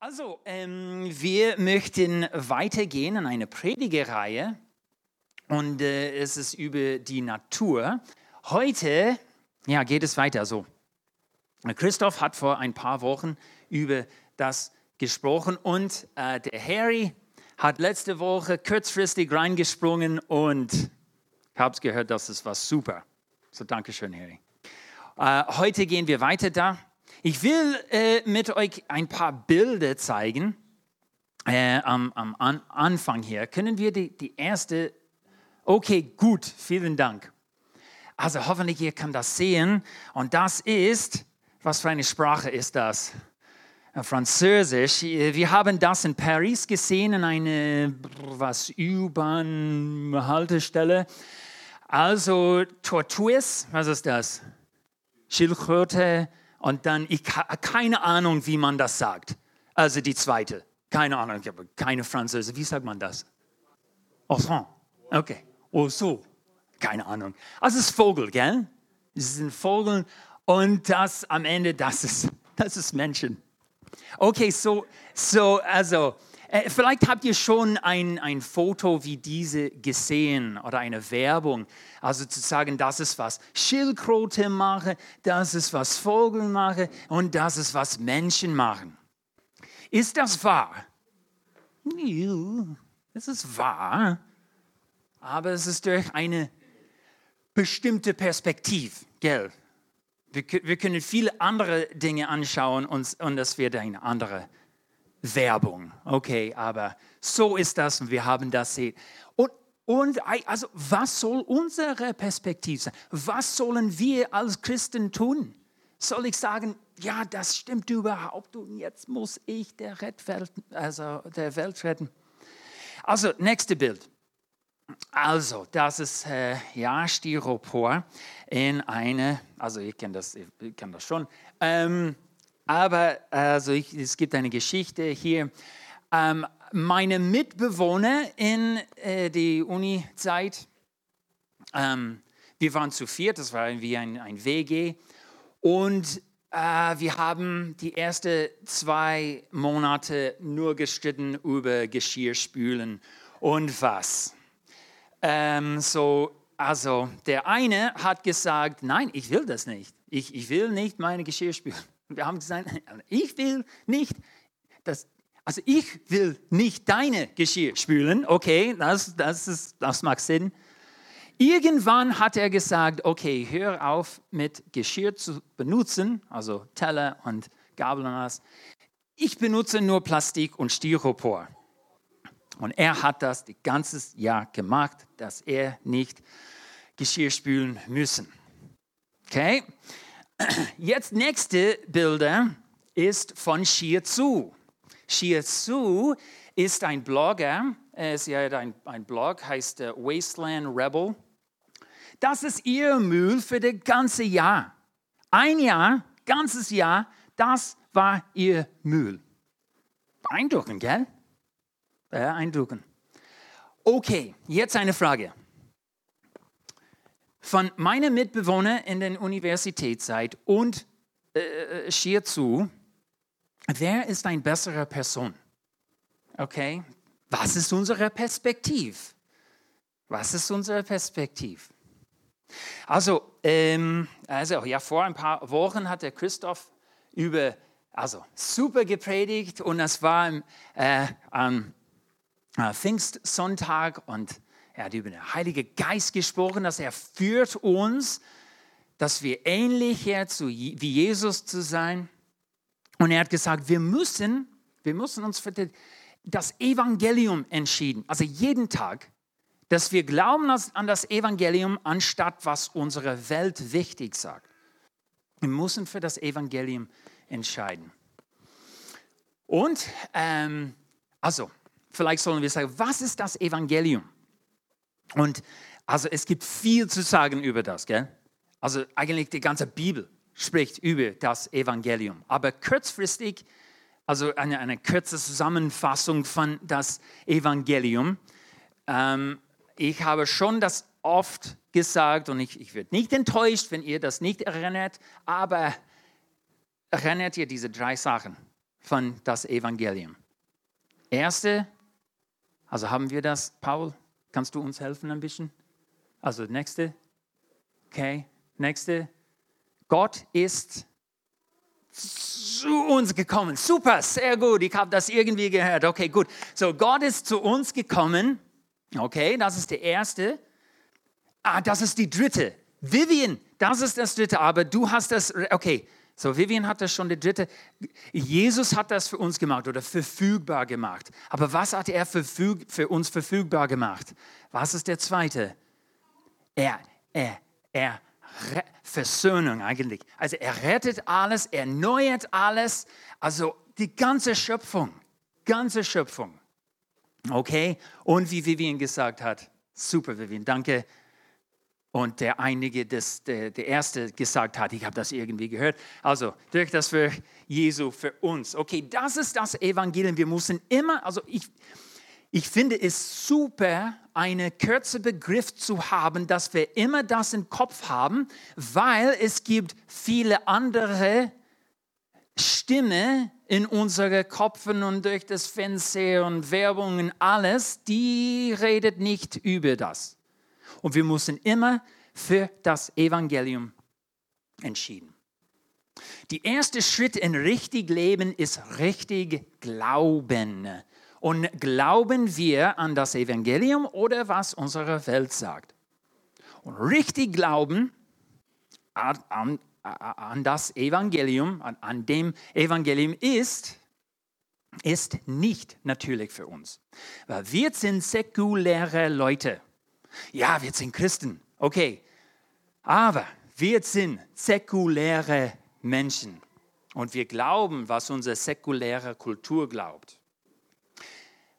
Also, ähm, wir möchten weitergehen in eine Predigereihe und äh, es ist über die Natur. Heute ja, geht es weiter so. Christoph hat vor ein paar Wochen über das gesprochen und äh, der Harry hat letzte Woche kurzfristig reingesprungen und ich habe gehört, das ist was super. So, danke schön, Harry. Äh, heute gehen wir weiter da. Ich will äh, mit euch ein paar Bilder zeigen. Äh, am, am an Anfang hier. Können wir die, die erste? Okay, gut, vielen Dank. Also hoffentlich ihr könnt das sehen. Und das ist, was für eine Sprache ist das? Französisch. Wir haben das in Paris gesehen, in einer was U-Bahn-Haltestelle. Also Tortues, was ist das? Schildkröte, und dann, ich keine Ahnung, wie man das sagt. Also die zweite. Keine Ahnung, ich habe keine Französische. Wie sagt man das? Enfant. Okay. Oh. Keine Ahnung. Also es ist Vogel, gell? Es ein Vogel und das am Ende, das ist, das ist Menschen. Okay, so, so also äh, vielleicht habt ihr schon ein, ein Foto wie diese gesehen oder eine Werbung. Also zu sagen, das ist was Schildkröte mache, das ist was Vogel mache und das ist was Menschen machen. Ist das wahr? Es ist wahr, aber es ist durch eine bestimmte Perspektive, gell? Wir, wir können viele andere Dinge anschauen und, und das wird eine andere Werbung. Okay, aber so ist das und wir haben das. Und, und also, was soll unsere Perspektive sein? Was sollen wir als Christen tun? Soll ich sagen, ja, das stimmt überhaupt und jetzt muss ich der, Welt, also der Welt retten? Also, nächste Bild. Also, das ist äh, ja Styropor in eine, also ich kenne das, ich kenne das schon, ähm, aber also ich, es gibt eine Geschichte hier. Ähm, meine Mitbewohner in äh, die Uni-Zeit, ähm, wir waren zu viert, das war wie ein, ein WG. Und äh, wir haben die ersten zwei Monate nur gestritten über Geschirrspülen und was. Ähm, so, also der eine hat gesagt, nein, ich will das nicht. Ich, ich will nicht meine Geschirrspülen. Wir haben gesagt, ich will nicht, das, also ich will nicht deine Geschirr spülen. Okay, das, das, ist, das macht Sinn. Irgendwann hat er gesagt, okay, hör auf mit Geschirr zu benutzen, also Teller und Gabel und alles. Ich benutze nur Plastik und Styropor. Und er hat das das ganze Jahr gemacht, dass er nicht Geschirr spülen müssen. Okay? Jetzt nächste Bilder ist von Shia Tzu. Shia Tzu ist ein Blogger, sie hat ein, ein Blog, heißt uh, Wasteland Rebel. Das ist ihr Müll für das ganze Jahr. Ein Jahr, ganzes Jahr, das war ihr Müll. Beeindruckend, gell? Beeindruckend. Okay, jetzt eine Frage von meinen Mitbewohnern in der Universitätszeit und äh, schier zu, wer ist eine bessere Person? Okay, was ist unsere Perspektive? Was ist unsere Perspektive? Also, ähm, also ja, vor ein paar Wochen hat der Christoph über, also super gepredigt und das war äh, am äh, Pfingstsonntag und er hat über den Heiligen Geist gesprochen, dass er führt uns, dass wir ähnlicher zu, wie Jesus zu sein. Und er hat gesagt, wir müssen, wir müssen uns für das Evangelium entschieden, also jeden Tag, dass wir glauben an das Evangelium, anstatt was unsere Welt wichtig sagt. Wir müssen für das Evangelium entscheiden. Und ähm, also, vielleicht sollen wir sagen, was ist das Evangelium? Und also es gibt viel zu sagen über das, gell? Also eigentlich die ganze Bibel spricht über das Evangelium. Aber kurzfristig, also eine, eine kurze Zusammenfassung von das Evangelium. Ähm, ich habe schon das oft gesagt und ich, ich werde nicht enttäuscht, wenn ihr das nicht erinnert, aber erinnert ihr diese drei Sachen. von das Evangelium. Erste, also haben wir das, Paul, kannst du uns helfen ein bisschen? Also nächste, okay, nächste, Gott ist zu uns gekommen. Super, sehr gut. Ich habe das irgendwie gehört. Okay, gut. So, Gott ist zu uns gekommen. Okay, das ist der erste. Ah, das ist die dritte. Vivian, das ist das dritte. Aber du hast das. Okay, so Vivian hat das schon, der dritte. Jesus hat das für uns gemacht oder verfügbar gemacht. Aber was hat er für, für uns verfügbar gemacht? Was ist der zweite? Er, er, er Versöhnung eigentlich. Also er rettet alles, er erneuert alles, also die ganze Schöpfung, ganze Schöpfung. Okay? Und wie Vivian gesagt hat, super Vivian, danke. Und der einige, das, der, der erste gesagt hat, ich habe das irgendwie gehört. Also durch das für Jesu, für uns. Okay, das ist das Evangelium. Wir müssen immer, also ich, ich finde es super, einen kürzer Begriff zu haben, dass wir immer das im Kopf haben, weil es gibt viele andere Stimme in unseren Köpfen und durch das Fernsehen und Werbung und alles, die redet nicht über das. Und wir müssen immer für das Evangelium entschieden. Der erste Schritt in richtig Leben ist richtig Glauben. Und glauben wir an das Evangelium oder was unsere Welt sagt? Und richtig glauben an, an, an das Evangelium, an, an dem Evangelium ist, ist nicht natürlich für uns. Weil wir sind säkuläre Leute. Ja, wir sind Christen, okay. Aber wir sind säkuläre Menschen. Und wir glauben, was unsere säkuläre Kultur glaubt.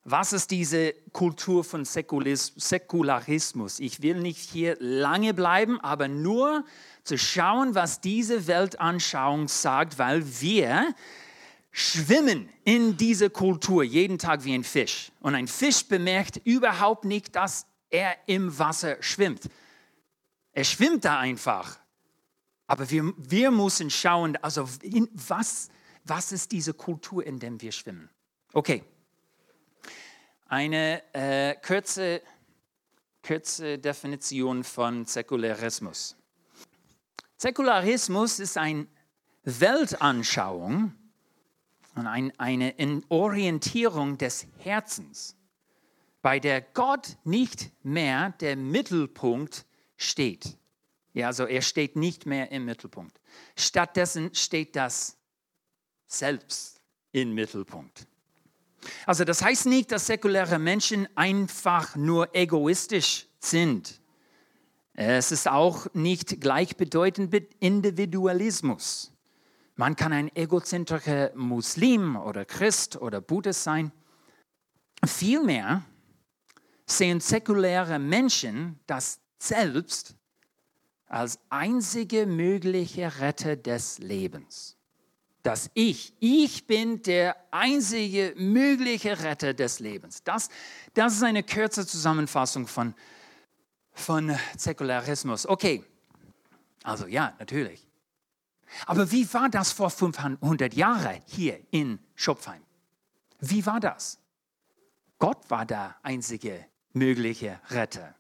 Was ist diese Kultur von Säkularismus? Ich will nicht hier lange bleiben, aber nur zu schauen, was diese Weltanschauung sagt, weil wir schwimmen in dieser Kultur jeden Tag wie ein Fisch. Und ein Fisch bemerkt überhaupt nicht, dass er im Wasser schwimmt. Er schwimmt da einfach. Aber wir, wir müssen schauen, also in was, was ist diese Kultur, in der wir schwimmen? Okay, eine äh, kurze, kurze Definition von Säkularismus. Säkularismus ist eine Weltanschauung und ein, eine Orientierung des Herzens, bei der Gott nicht mehr der Mittelpunkt steht. Ja, also er steht nicht mehr im Mittelpunkt. Stattdessen steht das Selbst im Mittelpunkt. Also das heißt nicht, dass säkuläre Menschen einfach nur egoistisch sind. Es ist auch nicht gleichbedeutend mit Individualismus. Man kann ein egozentrischer Muslim oder Christ oder Buddhist sein. Vielmehr sehen säkuläre Menschen das Selbst als einzige mögliche Retter des Lebens das Ich. Ich bin der einzige mögliche Retter des Lebens. Das, das ist eine kurze Zusammenfassung von, von Säkularismus. Okay, also ja, natürlich. Aber wie war das vor 500 Jahren hier in Schopfheim? Wie war das? Gott war der einzige mögliche Retter.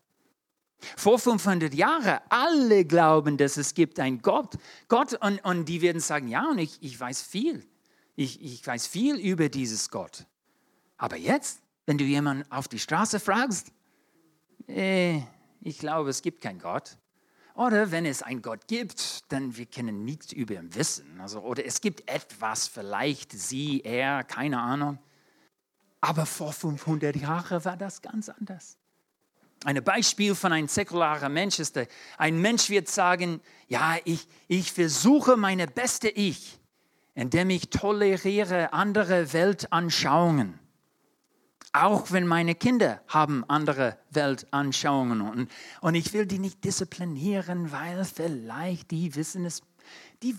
Vor 500 Jahren, alle glauben, dass es gibt einen Gott. Gott und, und die werden sagen, ja, und ich, ich weiß viel. Ich, ich weiß viel über dieses Gott. Aber jetzt, wenn du jemanden auf die Straße fragst, äh, ich glaube, es gibt keinen Gott. Oder wenn es einen Gott gibt, dann wir können nichts über ihn wissen. Also, oder es gibt etwas, vielleicht sie, er, keine Ahnung. Aber vor 500 Jahren war das ganz anders. Ein Beispiel von einem säkularen Mensch ist, ein Mensch wird sagen, ja, ich, ich versuche meine beste Ich, indem ich toleriere andere Weltanschauungen. Auch wenn meine Kinder haben andere Weltanschauungen und, und ich will die nicht disziplinieren, weil vielleicht die wissen es, die,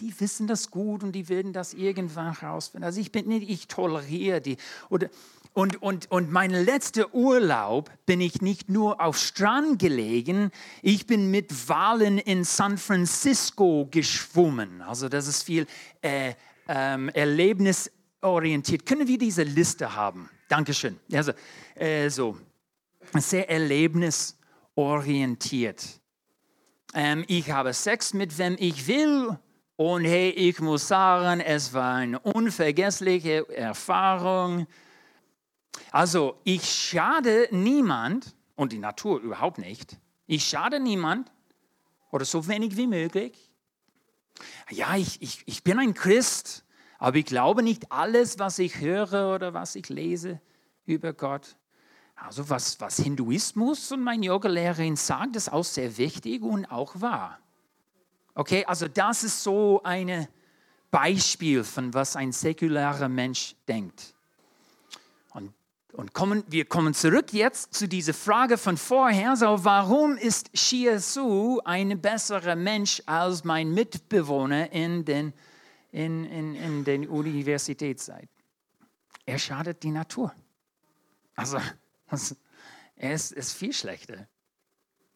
die wissen das gut und die werden das irgendwann herausfinden. Also ich bin nicht, ich toleriere die. Oder und, und, und mein letzter Urlaub bin ich nicht nur auf Strand gelegen, ich bin mit Walen in San Francisco geschwommen. Also das ist viel äh, ähm, Erlebnis orientiert. Können wir diese Liste haben? Dankeschön. Also, äh, so, sehr erlebnisorientiert. Ähm, ich habe Sex mit wem ich will und hey, ich muss sagen, es war eine unvergessliche Erfahrung. Also, ich schade niemand und die Natur überhaupt nicht. Ich schade niemand oder so wenig wie möglich. Ja, ich, ich, ich bin ein Christ, aber ich glaube nicht alles, was ich höre oder was ich lese über Gott. Also was, was Hinduismus und meine Yogalehrerin sagt, ist auch sehr wichtig und auch wahr. Okay, also das ist so ein Beispiel von was ein säkularer Mensch denkt. Und, und kommen, wir kommen zurück jetzt zu dieser Frage von vorher. So, warum ist Su ein besserer Mensch als mein Mitbewohner in den, in, in, in den Universitätszeit? Er schadet die Natur. Also er ist viel schlechter.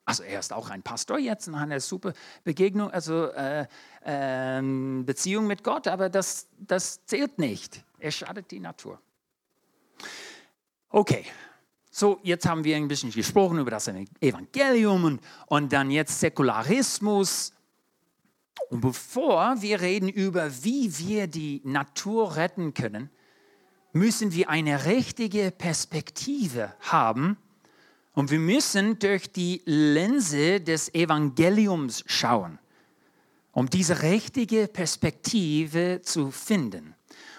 Also er ist auch ein Pastor jetzt und hat eine super Begegnung, also äh, äh, Beziehung mit Gott, aber das, das zählt nicht. Er schadet die Natur. Okay, so jetzt haben wir ein bisschen gesprochen über das Evangelium und, und dann jetzt Säkularismus. Und bevor wir reden über, wie wir die Natur retten können, müssen wir eine richtige Perspektive haben und wir müssen durch die Linse des Evangeliums schauen, um diese richtige Perspektive zu finden.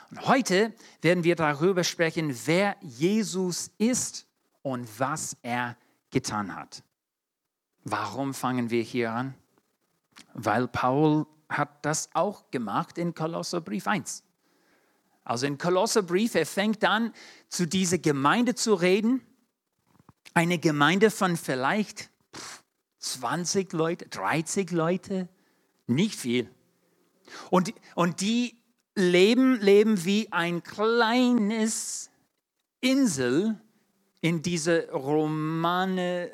Und heute werden wir darüber sprechen, wer Jesus ist und was er getan hat. Warum fangen wir hier an? Weil Paul hat das auch gemacht in Kolosserbrief 1. Also in Kolosserbrief, er fängt an, zu dieser Gemeinde zu reden. Eine Gemeinde von vielleicht 20 Leute, 30 Leute, nicht viel. Und, und die leben, leben wie ein kleines Insel in diese Romane,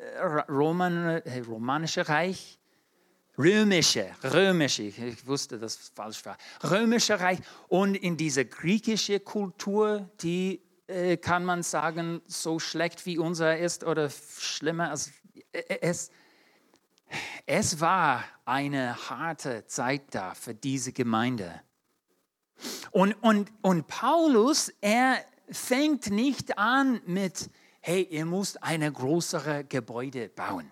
Romane, romanische Reich? Römische, römische, ich wusste, dass es falsch war, römische Reich. Und in diese griechische Kultur, die äh, kann man sagen, so schlecht wie unser ist oder schlimmer als äh, es. Es war eine harte Zeit da für diese Gemeinde. Und, und, und Paulus, er fängt nicht an mit, hey, ihr müsst eine größere Gebäude bauen.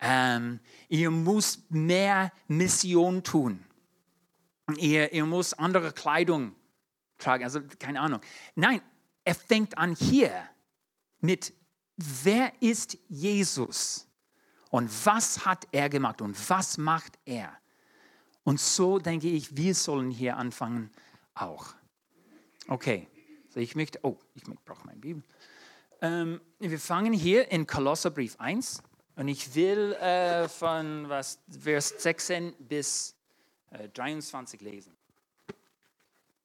Ähm, ihr müsst mehr Mission tun. Ihr, ihr müsst andere Kleidung tragen, also keine Ahnung. Nein, er fängt an hier mit, wer ist Jesus und was hat er gemacht und was macht er? Und so denke ich, wir sollen hier anfangen auch. Okay, so ich möchte, oh, ich brauche meine Bibel. Ähm, wir fangen hier in Kolosserbrief 1 und ich will äh, von was, Vers 16 bis äh, 23 lesen.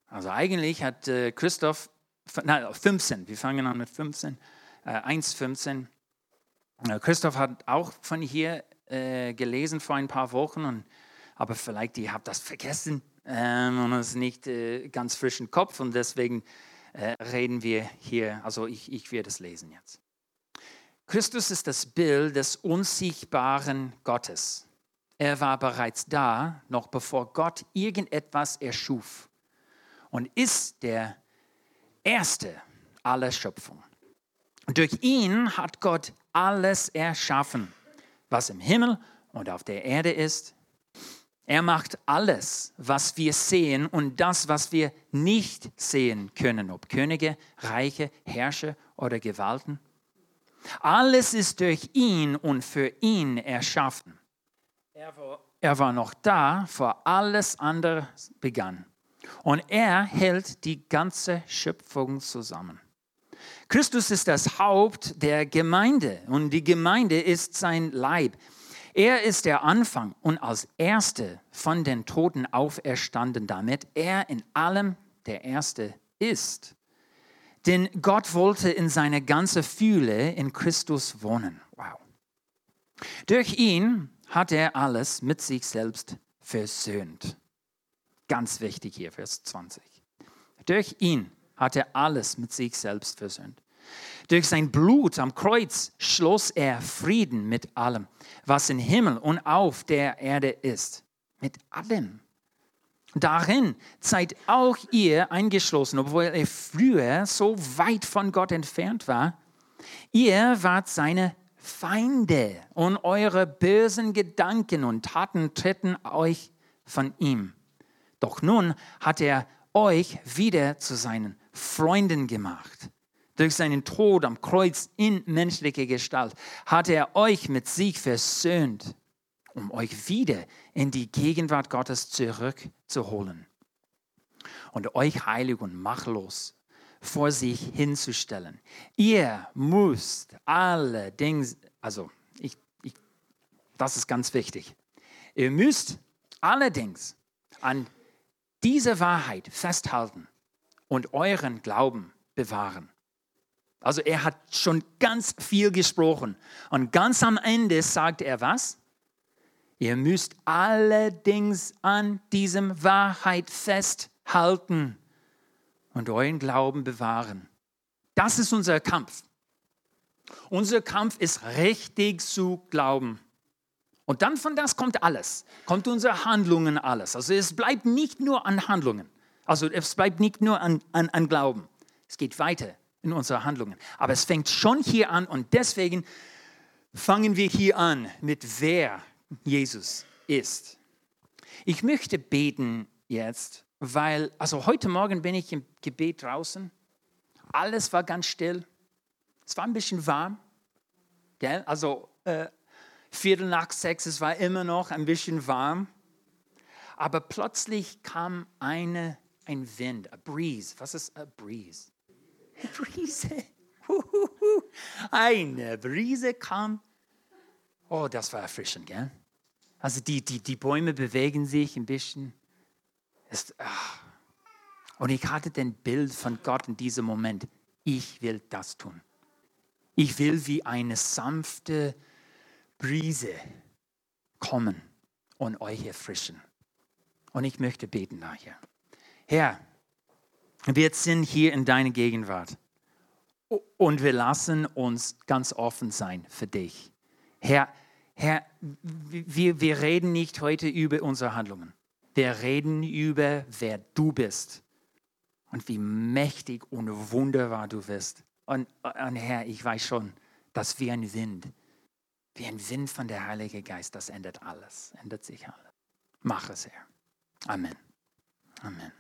Also eigentlich hat äh, Christoph, nein, 15, wir fangen an mit 15, äh, 1, 15. Äh, Christoph hat auch von hier äh, gelesen vor ein paar Wochen, und, aber vielleicht ihr habt das vergessen ähm, und es ist nicht äh, ganz frisch im Kopf und deswegen äh, reden wir hier, also ich, ich werde es lesen jetzt. Christus ist das Bild des unsichtbaren Gottes. Er war bereits da, noch bevor Gott irgendetwas erschuf und ist der Erste aller Schöpfung. Durch ihn hat Gott alles erschaffen, was im Himmel und auf der Erde ist. Er macht alles, was wir sehen und das, was wir nicht sehen können, ob Könige, Reiche, Herrscher oder Gewalten. Alles ist durch ihn und für ihn erschaffen. Er war, noch da, vor alles andere begann. Und er hält die ganze Schöpfung zusammen. Christus ist das Haupt der Gemeinde und die Gemeinde ist sein Leib. Er ist der Anfang und als Erste von den Toten auferstanden, damit er in allem der Erste ist. Denn Gott wollte in seiner ganzen Fühle in Christus wohnen. Wow. Durch ihn hat er alles mit sich selbst versöhnt. Ganz wichtig hier, Vers 20. Durch ihn hat er alles mit sich selbst versöhnt. Durch sein Blut am Kreuz schloss er Frieden mit allem, was im Himmel und auf der Erde ist. Mit allem. Darin seid auch ihr eingeschlossen, obwohl ihr früher so weit von Gott entfernt war. Ihr wart seine Feinde und eure bösen Gedanken und Taten treten euch von ihm. Doch nun hat er euch wieder zu seinen Freunden gemacht. Durch seinen Tod am Kreuz in menschlicher Gestalt hat er euch mit sich versöhnt, um euch wieder in die Gegenwart Gottes zurückzuholen und euch heilig und machtlos vor sich hinzustellen. Ihr müsst allerdings, also ich, ich, das ist ganz wichtig, ihr müsst allerdings an dieser Wahrheit festhalten und euren Glauben bewahren. Also er hat schon ganz viel gesprochen. Und ganz am Ende sagt er was? Ihr müsst allerdings an diesem Wahrheit festhalten und euren Glauben bewahren. Das ist unser Kampf. Unser Kampf ist richtig zu glauben. Und dann von das kommt alles, kommt unsere Handlungen alles. Also es bleibt nicht nur an Handlungen, also es bleibt nicht nur an, an, an Glauben. Es geht weiter in unsere Handlungen. Aber es fängt schon hier an und deswegen fangen wir hier an mit wer Jesus ist. Ich möchte beten jetzt, weil, also heute Morgen bin ich im Gebet draußen. Alles war ganz still. Es war ein bisschen warm. Gell? Also äh, Viertel nach sechs, es war immer noch ein bisschen warm. Aber plötzlich kam eine, ein Wind, a breeze. Was ist a breeze? Brise. Eine Brise kam. Oh, das war erfrischend, gell? Also die, die, die Bäume bewegen sich ein bisschen. Es, ach. Und ich hatte den Bild von Gott in diesem Moment. Ich will das tun. Ich will wie eine sanfte Brise kommen und euch erfrischen. Und ich möchte beten nachher. Herr, wir sind hier in deiner Gegenwart und wir lassen uns ganz offen sein für dich. Herr, Herr wir, wir reden nicht heute über unsere Handlungen. Wir reden über, wer du bist und wie mächtig und wunderbar du bist. Und, und Herr, ich weiß schon, dass wie ein Wind, wie ein Wind von der Heilige Geist, das ändert alles, ändert sich alles. Mach es, Herr. Amen. Amen.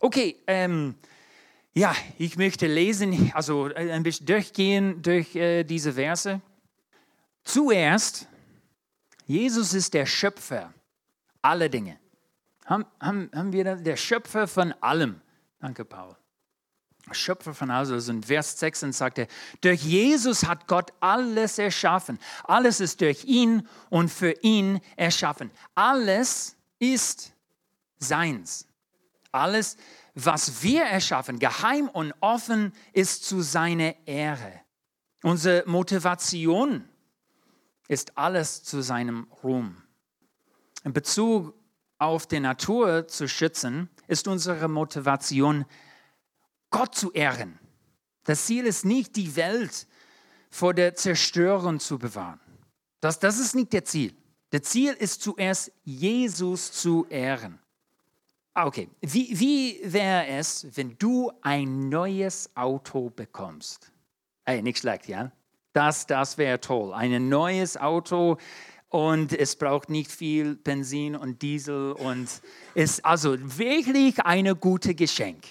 Okay, ähm, ja, ich möchte lesen, also äh, ein bisschen durchgehen durch äh, diese Verse. Zuerst, Jesus ist der Schöpfer aller Dinge. Haben, haben, haben wir das? Der Schöpfer von allem. Danke, Paul. Schöpfer von. Also in Vers 6 sagt er, durch Jesus hat Gott alles erschaffen. Alles ist durch ihn und für ihn erschaffen. Alles ist seins. Alles, was wir erschaffen, geheim und offen, ist zu seiner Ehre. Unsere Motivation ist alles zu seinem Ruhm. In Bezug auf die Natur zu schützen, ist unsere Motivation, Gott zu ehren. Das Ziel ist nicht, die Welt vor der Zerstörung zu bewahren. Das, das ist nicht der Ziel. Der Ziel ist zuerst, Jesus zu ehren. Ah, okay. Wie, wie wäre es, wenn du ein neues Auto bekommst? Hey, nicht schlecht, ja? Das, das wäre toll. Ein neues Auto und es braucht nicht viel Benzin und Diesel und ist also wirklich ein gutes Geschenk.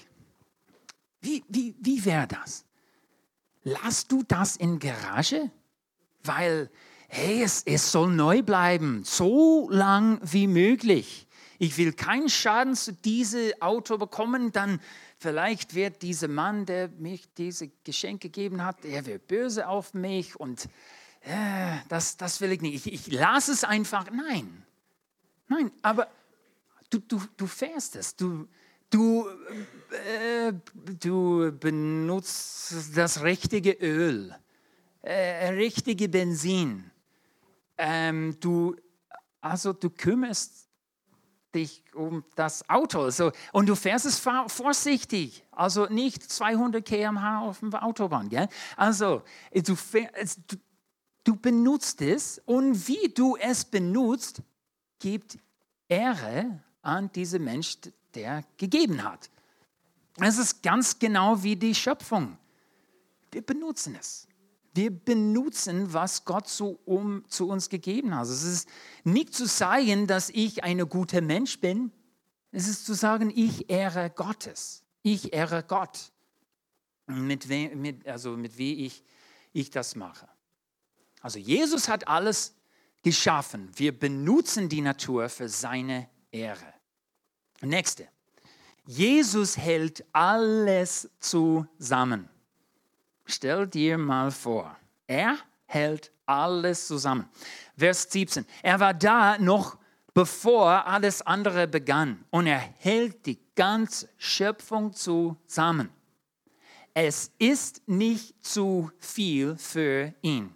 Wie, wie, wie wäre das? Lass du das in Garage? Weil, hey, es, es soll neu bleiben, so lang wie möglich ich will keinen Schaden zu diesem Auto bekommen, dann vielleicht wird dieser Mann, der mich diese Geschenke gegeben hat, er wird böse auf mich und äh, das, das will ich nicht. Ich, ich lasse es einfach. Nein, nein, aber du, du, du fährst es, du, du, äh, du benutzt das richtige Öl, äh, richtige Benzin. Ähm, du, also du kümmerst dich um das Auto. So, und du fährst es vorsichtig, also nicht 200 km/h auf der Autobahn. Gell? Also du, fährst, du, du benutzt es und wie du es benutzt, gibt Ehre an diesen Mensch, der gegeben hat. Es ist ganz genau wie die Schöpfung. Wir benutzen es. Wir benutzen, was Gott so um, zu uns gegeben hat. Es ist nicht zu sagen, dass ich ein guter Mensch bin. Es ist zu sagen, ich ehre Gottes. Ich ehre Gott. Mit, we, mit, also mit wie ich, ich das mache. Also Jesus hat alles geschaffen. Wir benutzen die Natur für seine Ehre. Nächste. Jesus hält alles zusammen. Stell dir mal vor, er hält alles zusammen. Vers 17. Er war da noch bevor alles andere begann und er hält die ganze Schöpfung zusammen. Es ist nicht zu viel für ihn.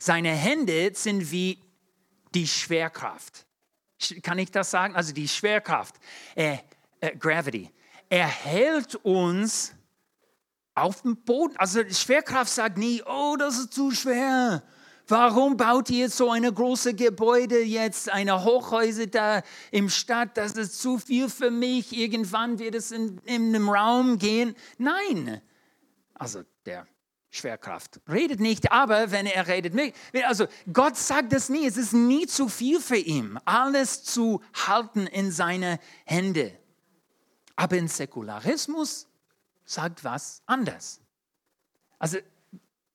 Seine Hände sind wie die Schwerkraft. Kann ich das sagen? Also die Schwerkraft, äh, äh, Gravity. Er hält uns auf dem Boden. Also Schwerkraft sagt nie, oh, das ist zu schwer. Warum baut ihr so eine große Gebäude jetzt, eine Hochhäuser da im Stadt? Das ist zu viel für mich. Irgendwann wird es in, in einem Raum gehen. Nein. Also der Schwerkraft redet nicht, aber wenn er redet, also Gott sagt das nie. Es ist nie zu viel für ihn, alles zu halten in seine Hände. Aber in Säkularismus sagt was anders. Also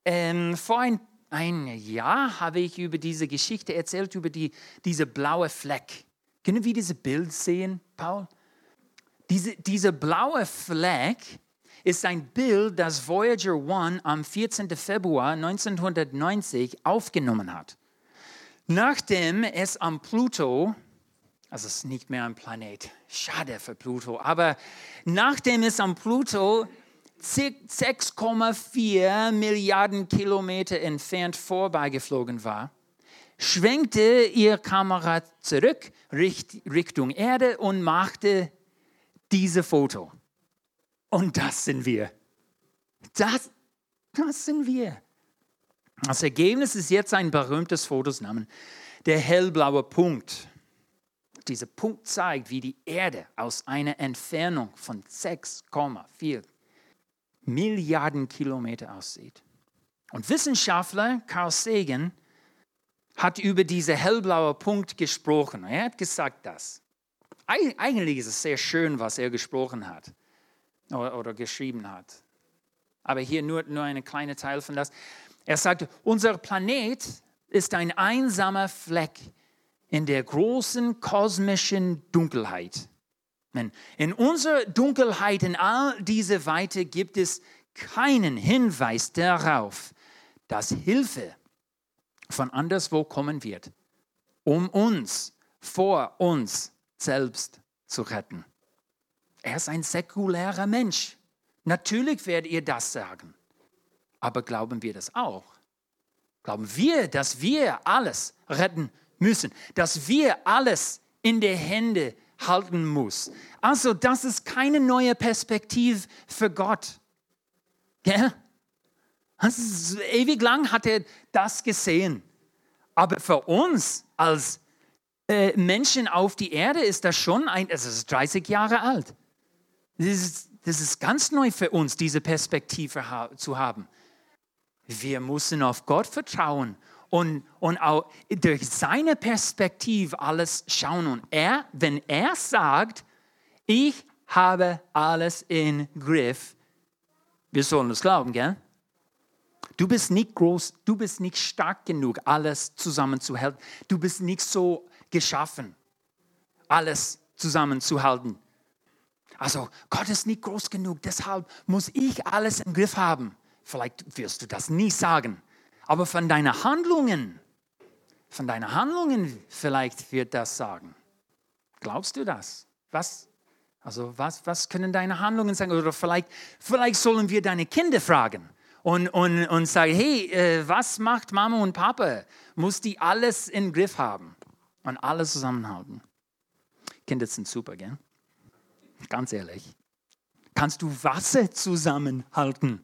ähm, vor ein, ein Jahr habe ich über diese Geschichte erzählt, über die, diese blaue Fleck. Können wir dieses Bild sehen, Paul? Diese, diese blaue Fleck ist ein Bild, das Voyager 1 am 14. Februar 1990 aufgenommen hat. Nachdem es am Pluto also es ist nicht mehr ein Planet. Schade für Pluto. Aber nachdem es am Pluto 6,4 Milliarden Kilometer entfernt vorbeigeflogen war, schwenkte ihr Kamera zurück Richtung Erde und machte diese Foto. Und das sind wir. Das, das sind wir. Das Ergebnis ist jetzt ein berühmtes Fotosnamen, der hellblaue Punkt dieser Punkt zeigt, wie die Erde aus einer Entfernung von 6,4 Milliarden Kilometer aussieht. Und Wissenschaftler Carl Sagan hat über diesen hellblauen Punkt gesprochen. Er hat gesagt das. Eigentlich ist es sehr schön, was er gesprochen hat oder, oder geschrieben hat. Aber hier nur, nur ein kleiner Teil von das. Er sagte, unser Planet ist ein einsamer Fleck in der großen kosmischen Dunkelheit. In unserer Dunkelheit, in all dieser Weite gibt es keinen Hinweis darauf, dass Hilfe von anderswo kommen wird, um uns, vor uns selbst zu retten. Er ist ein säkularer Mensch. Natürlich werdet ihr das sagen. Aber glauben wir das auch? Glauben wir, dass wir alles retten müssen, dass wir alles in der Hände halten muss. Also das ist keine neue Perspektive für Gott. Gell? Also, ewig lang hat er das gesehen. Aber für uns als äh, Menschen auf die Erde ist das schon ein, es ist 30 Jahre alt. Das ist, das ist ganz neu für uns, diese Perspektive ha zu haben. Wir müssen auf Gott vertrauen und, und auch durch seine Perspektive alles schauen. Und er, wenn er sagt, ich habe alles im Griff, wir sollen das glauben, gell? Du bist nicht groß, du bist nicht stark genug, alles zusammenzuhalten. Du bist nicht so geschaffen, alles zusammenzuhalten. Also Gott ist nicht groß genug, deshalb muss ich alles im Griff haben. Vielleicht wirst du das nie sagen, aber von deinen Handlungen, von deinen Handlungen vielleicht wird das sagen. Glaubst du das? Was? Also was, was können deine Handlungen sagen? Oder vielleicht, vielleicht sollen wir deine Kinder fragen und, und, und sagen, hey, äh, was macht Mama und Papa? Muss die alles im Griff haben und alles zusammenhalten? Kinder sind super, gell? Ganz ehrlich. Kannst du Wasser zusammenhalten?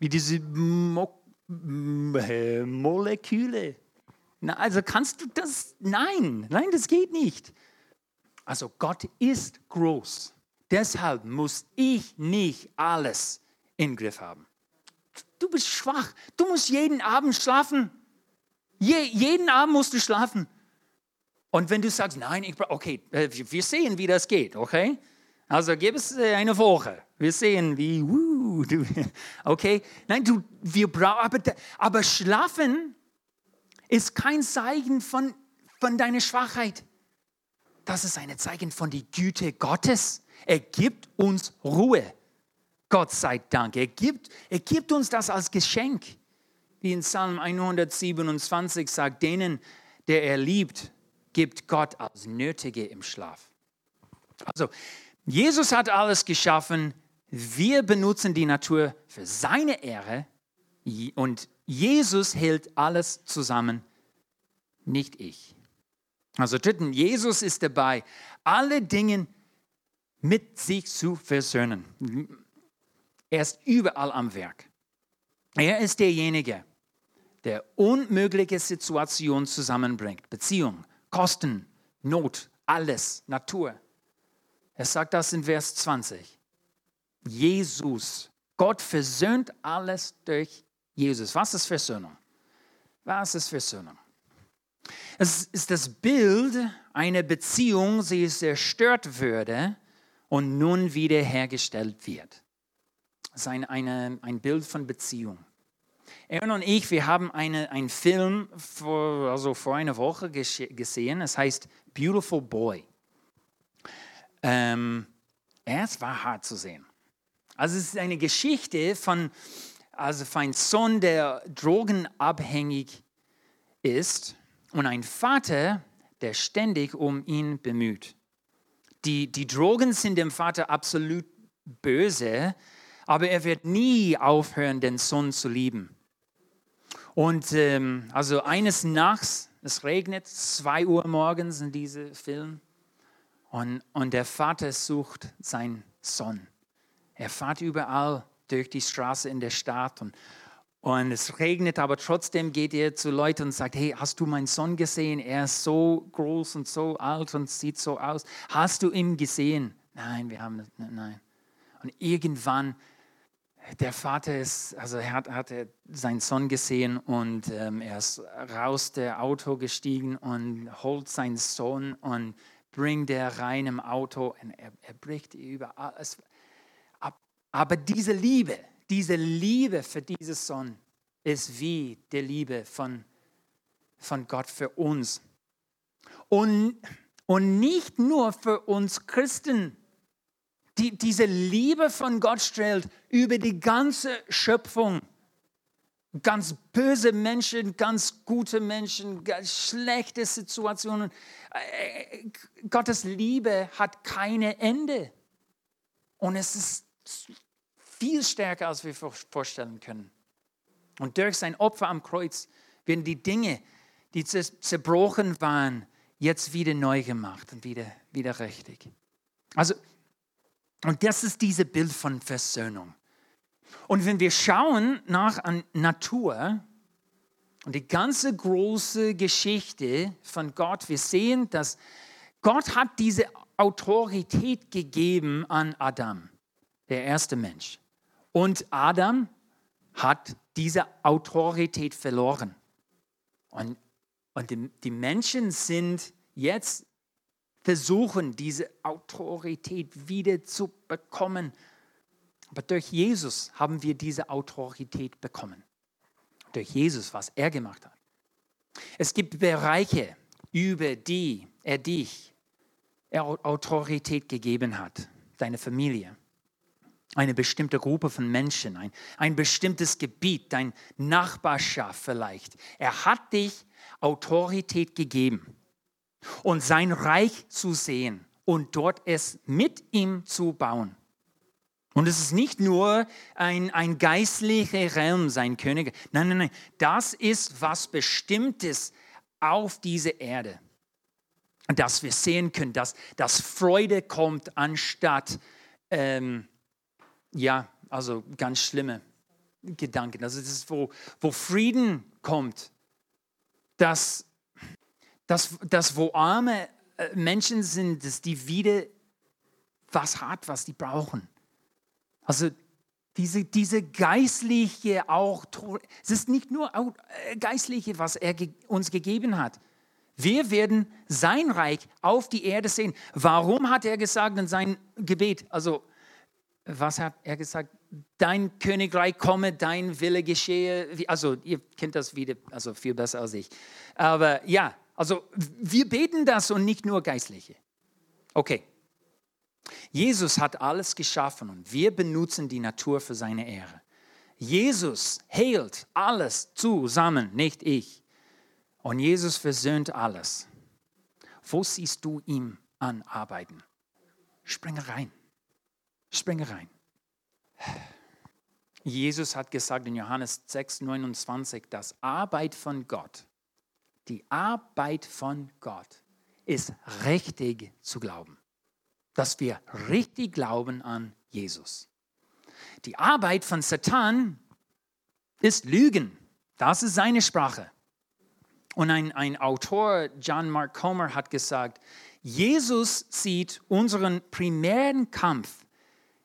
Wie diese Mo Moleküle. Na, also kannst du das? Nein, nein, das geht nicht. Also Gott ist groß. Deshalb muss ich nicht alles im Griff haben. Du bist schwach. Du musst jeden Abend schlafen. Je, jeden Abend musst du schlafen. Und wenn du sagst, nein, ich okay, äh, wir sehen, wie das geht, okay? Also gib es äh, eine Woche. Wir sehen, wie, wuh, du, okay? Nein, du, wir brauchen, aber, aber schlafen ist kein Zeichen von, von deiner Schwachheit. Das ist ein Zeichen von der Güte Gottes. Er gibt uns Ruhe. Gott sei Dank. Er gibt, er gibt uns das als Geschenk. Wie in Psalm 127 sagt, denen, der er liebt, gibt Gott als Nötige im Schlaf. Also, Jesus hat alles geschaffen. Wir benutzen die Natur für seine Ehre und Jesus hält alles zusammen, nicht ich. Also drittens, Jesus ist dabei, alle Dinge mit sich zu versöhnen. Er ist überall am Werk. Er ist derjenige, der unmögliche Situationen zusammenbringt. Beziehung, Kosten, Not, alles, Natur. Er sagt das in Vers 20. Jesus, Gott versöhnt alles durch Jesus. Was ist Versöhnung? Was ist Versöhnung? Es ist das Bild einer Beziehung, die zerstört würde und nun wiederhergestellt wird. Das ist ein, eine, ein Bild von Beziehung. Aaron und ich, wir haben eine, einen Film vor, also vor einer Woche gesehen. Es heißt Beautiful Boy. Ähm, es war hart zu sehen. Also es ist eine Geschichte von, also von einem Sohn, der drogenabhängig ist und ein Vater, der ständig um ihn bemüht. Die, die Drogen sind dem Vater absolut böse, aber er wird nie aufhören, den Sohn zu lieben. Und ähm, also eines Nachts, es regnet, zwei Uhr morgens in diesem Film, und, und der Vater sucht seinen Sohn. Er fährt überall durch die Straße in der Stadt und, und es regnet, aber trotzdem geht er zu Leuten und sagt, hey, hast du meinen Sohn gesehen? Er ist so groß und so alt und sieht so aus. Hast du ihn gesehen? Nein, wir haben, nein. Und irgendwann der Vater ist, also er hat, hat seinen Sohn gesehen und ähm, er ist raus der Auto gestiegen und holt seinen Sohn und bringt er rein im Auto und er, er bricht überall. Aber diese Liebe, diese Liebe für diesen Sohn ist wie die Liebe von, von Gott für uns. Und, und nicht nur für uns Christen, die, diese Liebe von Gott strahlt über die ganze Schöpfung. Ganz böse Menschen, ganz gute Menschen, ganz schlechte Situationen. Äh, Gottes Liebe hat keine Ende. Und es ist viel stärker, als wir vorstellen können. Und durch sein Opfer am Kreuz werden die Dinge, die zerbrochen waren, jetzt wieder neu gemacht und wieder, wieder richtig. Also und das ist dieses Bild von Versöhnung. Und wenn wir schauen nach an Natur und die ganze große Geschichte von Gott, wir sehen, dass Gott hat diese Autorität gegeben an Adam, der erste Mensch. Und Adam hat diese Autorität verloren. Und, und die, die Menschen sind jetzt versuchen, diese Autorität wieder zu bekommen. Aber durch Jesus haben wir diese Autorität bekommen. Durch Jesus, was er gemacht hat. Es gibt Bereiche, über die er dich Autorität gegeben hat. Deine Familie, eine bestimmte Gruppe von Menschen, ein, ein bestimmtes Gebiet, deine Nachbarschaft vielleicht. Er hat dich Autorität gegeben und sein Reich zu sehen und dort es mit ihm zu bauen. Und es ist nicht nur ein, ein geistlicher Raum, sein König. Nein, nein, nein. Das ist was Bestimmtes auf dieser Erde. dass wir sehen können, dass, dass Freude kommt anstatt, ähm, ja, also ganz schlimme Gedanken. Also das ist, wo, wo Frieden kommt, dass, dass, dass wo arme äh, Menschen sind, dass die wieder was hat, was die brauchen. Also diese, diese geistliche auch, es ist nicht nur äh, geistliche, was er uns gegeben hat. Wir werden sein Reich auf die Erde sehen. Warum hat er gesagt in seinem Gebet? Also, was hat er gesagt? Dein Königreich komme, dein Wille geschehe. Also, ihr kennt das wieder, also viel besser als ich. Aber ja, also wir beten das und nicht nur Geistliche. Okay. Jesus hat alles geschaffen und wir benutzen die Natur für seine Ehre. Jesus heilt alles zusammen, nicht ich. Und Jesus versöhnt alles. Wo siehst du ihm an arbeiten? Springe rein. Springe rein. Jesus hat gesagt in Johannes 6, 29, dass Arbeit von Gott, die Arbeit von Gott ist richtig zu glauben dass wir richtig glauben an Jesus. Die Arbeit von Satan ist Lügen. Das ist seine Sprache. Und ein, ein Autor, John Mark Comer, hat gesagt, Jesus sieht unseren primären Kampf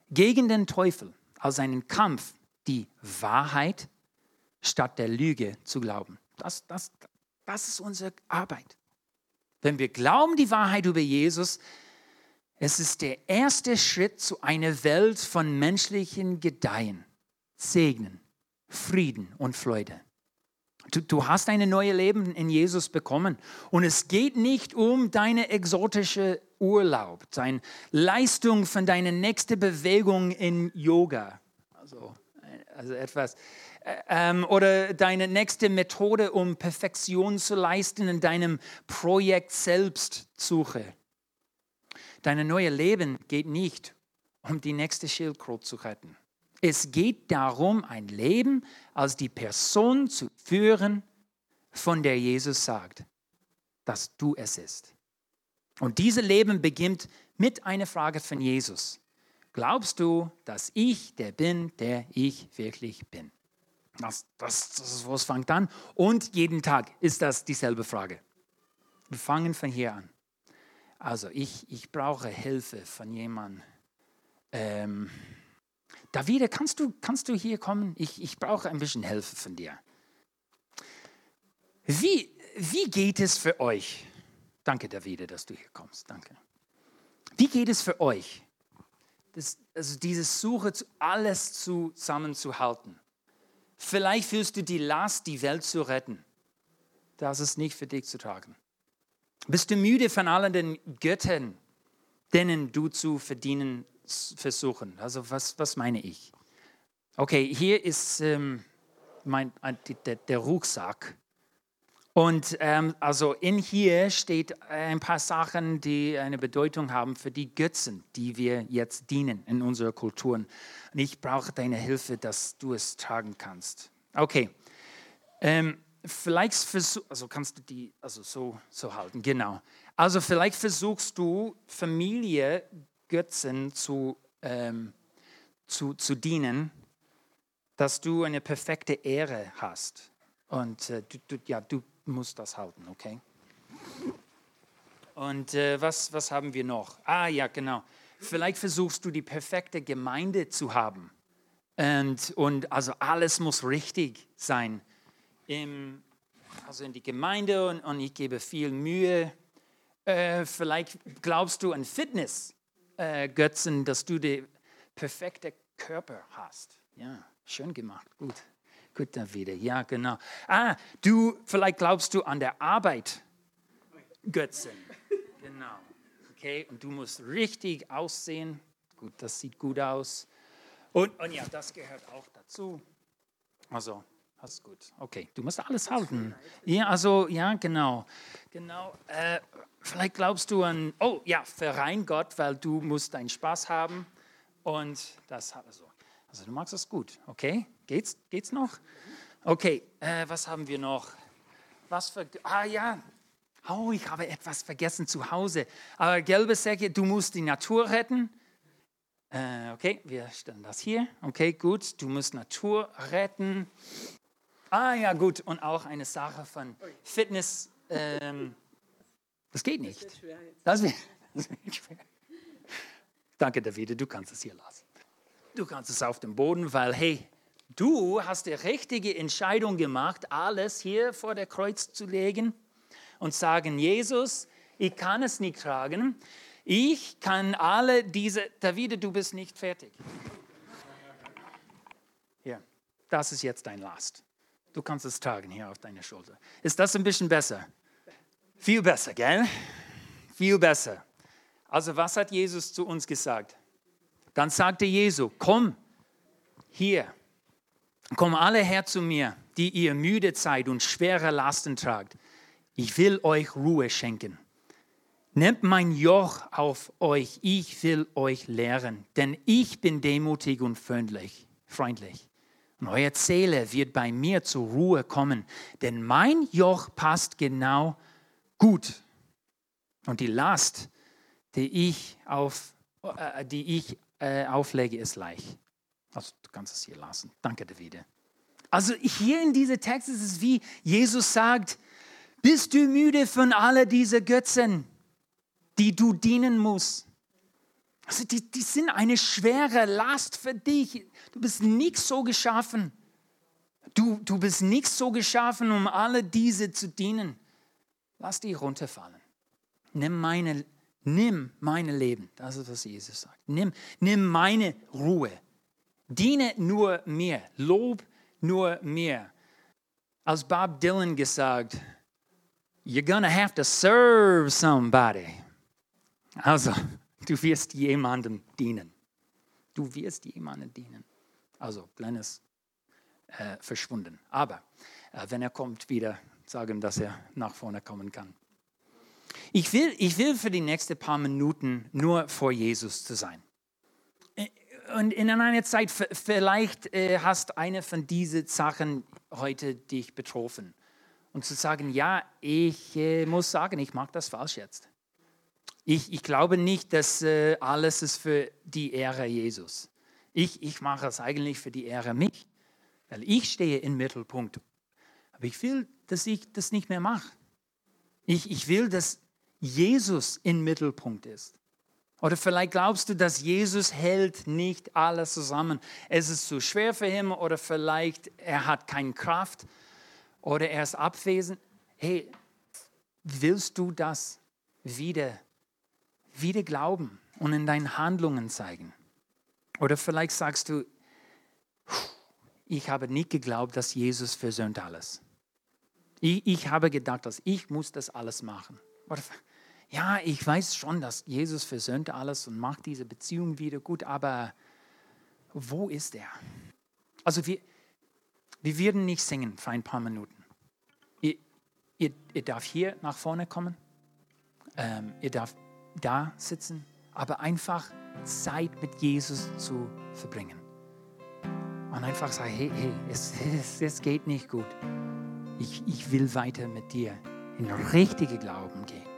gegen den Teufel als einen Kampf, die Wahrheit statt der Lüge zu glauben. Das, das, das ist unsere Arbeit. Wenn wir glauben die Wahrheit über Jesus, es ist der erste Schritt zu einer Welt von menschlichen Gedeihen, Segnen, Frieden und Freude. Du, du hast ein neues Leben in Jesus bekommen. Und es geht nicht um deine exotische Urlaub, deine Leistung von deiner nächsten Bewegung in Yoga. Also, also etwas. Ähm, oder deine nächste Methode, um Perfektion zu leisten in deinem Projekt Selbstsuche. Dein neues Leben geht nicht um die nächste Schildkröte zu retten. Es geht darum, ein Leben als die Person zu führen, von der Jesus sagt, dass du es ist. Und dieses Leben beginnt mit einer Frage von Jesus. Glaubst du, dass ich der bin, der ich wirklich bin? Das, das, das ist, wo es fängt an. Und jeden Tag ist das dieselbe Frage. Wir fangen von hier an. Also ich, ich brauche Hilfe von jemandem. Ähm, Davide, kannst du, kannst du hier kommen? Ich, ich brauche ein bisschen Hilfe von dir. Wie, wie geht es für euch? Danke, Davide, dass du hier kommst. Danke. Wie geht es für euch? Das, also diese Suche, alles zusammenzuhalten. Vielleicht fühlst du die Last, die Welt zu retten. Das ist nicht für dich zu tragen. Bist du müde von allen den Göttern, denen du zu verdienen versuchen? Also was, was meine ich? Okay, hier ist ähm, mein, der, der Rucksack. Und ähm, also in hier steht ein paar Sachen, die eine Bedeutung haben für die Götzen, die wir jetzt dienen in unserer Kultur. Und ich brauche deine Hilfe, dass du es tragen kannst. Okay. Ähm, vielleicht versuch, also kannst du die also so, so halten, genau. Also vielleicht versuchst du Familie Götzen zu, ähm, zu, zu dienen, dass du eine perfekte Ehre hast. Und äh, du, du, ja, du musst das halten, okay? Und äh, was, was haben wir noch? Ah ja, genau. Vielleicht versuchst du die perfekte Gemeinde zu haben. Und, und also alles muss richtig sein im, also in die Gemeinde und, und ich gebe viel Mühe. Äh, vielleicht glaubst du an Fitness-Götzen, äh, dass du den perfekten Körper hast. Ja, schön gemacht, gut. Gut, dann wieder. Ja, genau. Ah, du, vielleicht glaubst du an der Arbeit Götzen. Genau. Okay, und du musst richtig aussehen. Gut, das sieht gut aus. Und, und ja, das gehört auch dazu. Also, das ist gut. Okay, du musst alles halten. Ja, also, ja, genau. Genau. Äh, vielleicht glaubst du an, oh ja, verein Gott, weil du musst deinen Spaß haben. Und das, also, also du magst es gut. Okay, geht's, geht's noch? Okay, äh, was haben wir noch? Was für, ah ja, Oh, ich habe etwas vergessen zu Hause. Aber gelbe Säcke, du musst die Natur retten. Äh, okay, wir stellen das hier. Okay, gut, du musst Natur retten. Ah ja, gut. Und auch eine Sache von Fitness. Ähm, das geht nicht. Das wird, das wird schwer. Danke, David, du kannst es hier lassen. Du kannst es auf dem Boden, weil, hey, du hast die richtige Entscheidung gemacht, alles hier vor der Kreuz zu legen und sagen, Jesus, ich kann es nicht tragen. Ich kann alle diese, David, du bist nicht fertig. Hier, das ist jetzt dein Last. Du kannst es tragen hier auf deiner Schulter. Ist das ein bisschen besser? Viel besser, gell? Viel besser. Also was hat Jesus zu uns gesagt? Dann sagte Jesus, komm hier, komm alle her zu mir, die ihr müde seid und schwere Lasten tragt. Ich will euch Ruhe schenken. Nehmt mein Joch auf euch, ich will euch lehren, denn ich bin demutig und freundlich. freundlich. Und eure Seele wird bei mir zur Ruhe kommen, denn mein Joch passt genau gut. Und die Last, die ich, auf, äh, die ich äh, auflege, ist leicht. Also du kannst es hier lassen. Danke, David. Also hier in diesem Text ist es wie Jesus sagt, bist du müde von all diesen Götzen, die du dienen musst? Also die, die sind eine schwere Last für dich. Du bist nicht so geschaffen. Du, du bist nicht so geschaffen, um alle diese zu dienen. Lass die runterfallen. Nimm meine, nimm meine Leben. Das ist, was Jesus sagt. Nimm, nimm meine Ruhe. Diene nur mir. Lob nur mir. Als Bob Dylan gesagt, you're gonna have to serve somebody. Also, du wirst jemandem dienen. Du wirst jemandem dienen. Also, kleines äh, verschwunden. Aber äh, wenn er kommt, wieder sagen, dass er nach vorne kommen kann. Ich will, ich will für die nächsten paar Minuten nur vor Jesus zu sein. Und in einer Zeit, vielleicht äh, hast eine von diesen Sachen heute dich betroffen. Und zu sagen, ja, ich äh, muss sagen, ich mag das falsch jetzt. Ich, ich glaube nicht, dass äh, alles ist für die Ehre Jesus. Ich, ich mache es eigentlich für die Ehre mich, weil ich stehe im Mittelpunkt. Aber ich will, dass ich das nicht mehr mache. Ich, ich will, dass Jesus im Mittelpunkt ist. Oder vielleicht glaubst du, dass Jesus hält nicht alles zusammen. Es ist zu schwer für ihn oder vielleicht er hat keine Kraft oder er ist abwesend. Hey, willst du das wieder, wieder glauben und in deinen Handlungen zeigen? Oder vielleicht sagst du, ich habe nicht geglaubt, dass Jesus versöhnt alles. Ich, ich habe gedacht, dass ich muss das alles machen. Oder ja, ich weiß schon, dass Jesus versöhnt alles und macht diese Beziehung wieder gut, aber wo ist er? Also wir, wir werden nicht singen für ein paar Minuten. Ihr, ihr, ihr darf hier nach vorne kommen, ähm, ihr darf da sitzen, aber einfach Zeit mit Jesus zu verbringen. Und einfach sagen, hey, hey, es, es, es geht nicht gut. Ich, ich will weiter mit dir in richtige Glauben gehen.